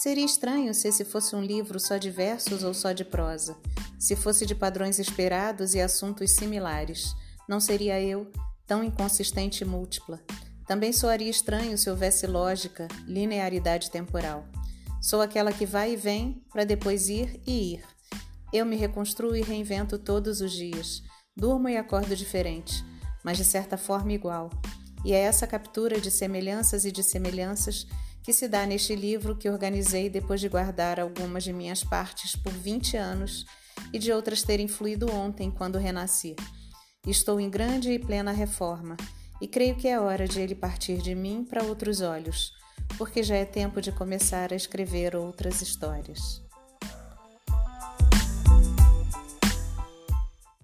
Seria estranho se esse fosse um livro só de versos ou só de prosa, se fosse de padrões esperados e assuntos similares. Não seria eu, tão inconsistente e múltipla. Também soaria estranho se houvesse lógica, linearidade temporal. Sou aquela que vai e vem para depois ir e ir. Eu me reconstruo e reinvento todos os dias. Durmo e acordo diferente, mas de certa forma igual. E é essa captura de semelhanças e de semelhanças que se dá neste livro que organizei depois de guardar algumas de minhas partes por 20 anos e de outras terem fluído ontem quando renasci. Estou em grande e plena reforma e creio que é hora de ele partir de mim para outros olhos, porque já é tempo de começar a escrever outras histórias.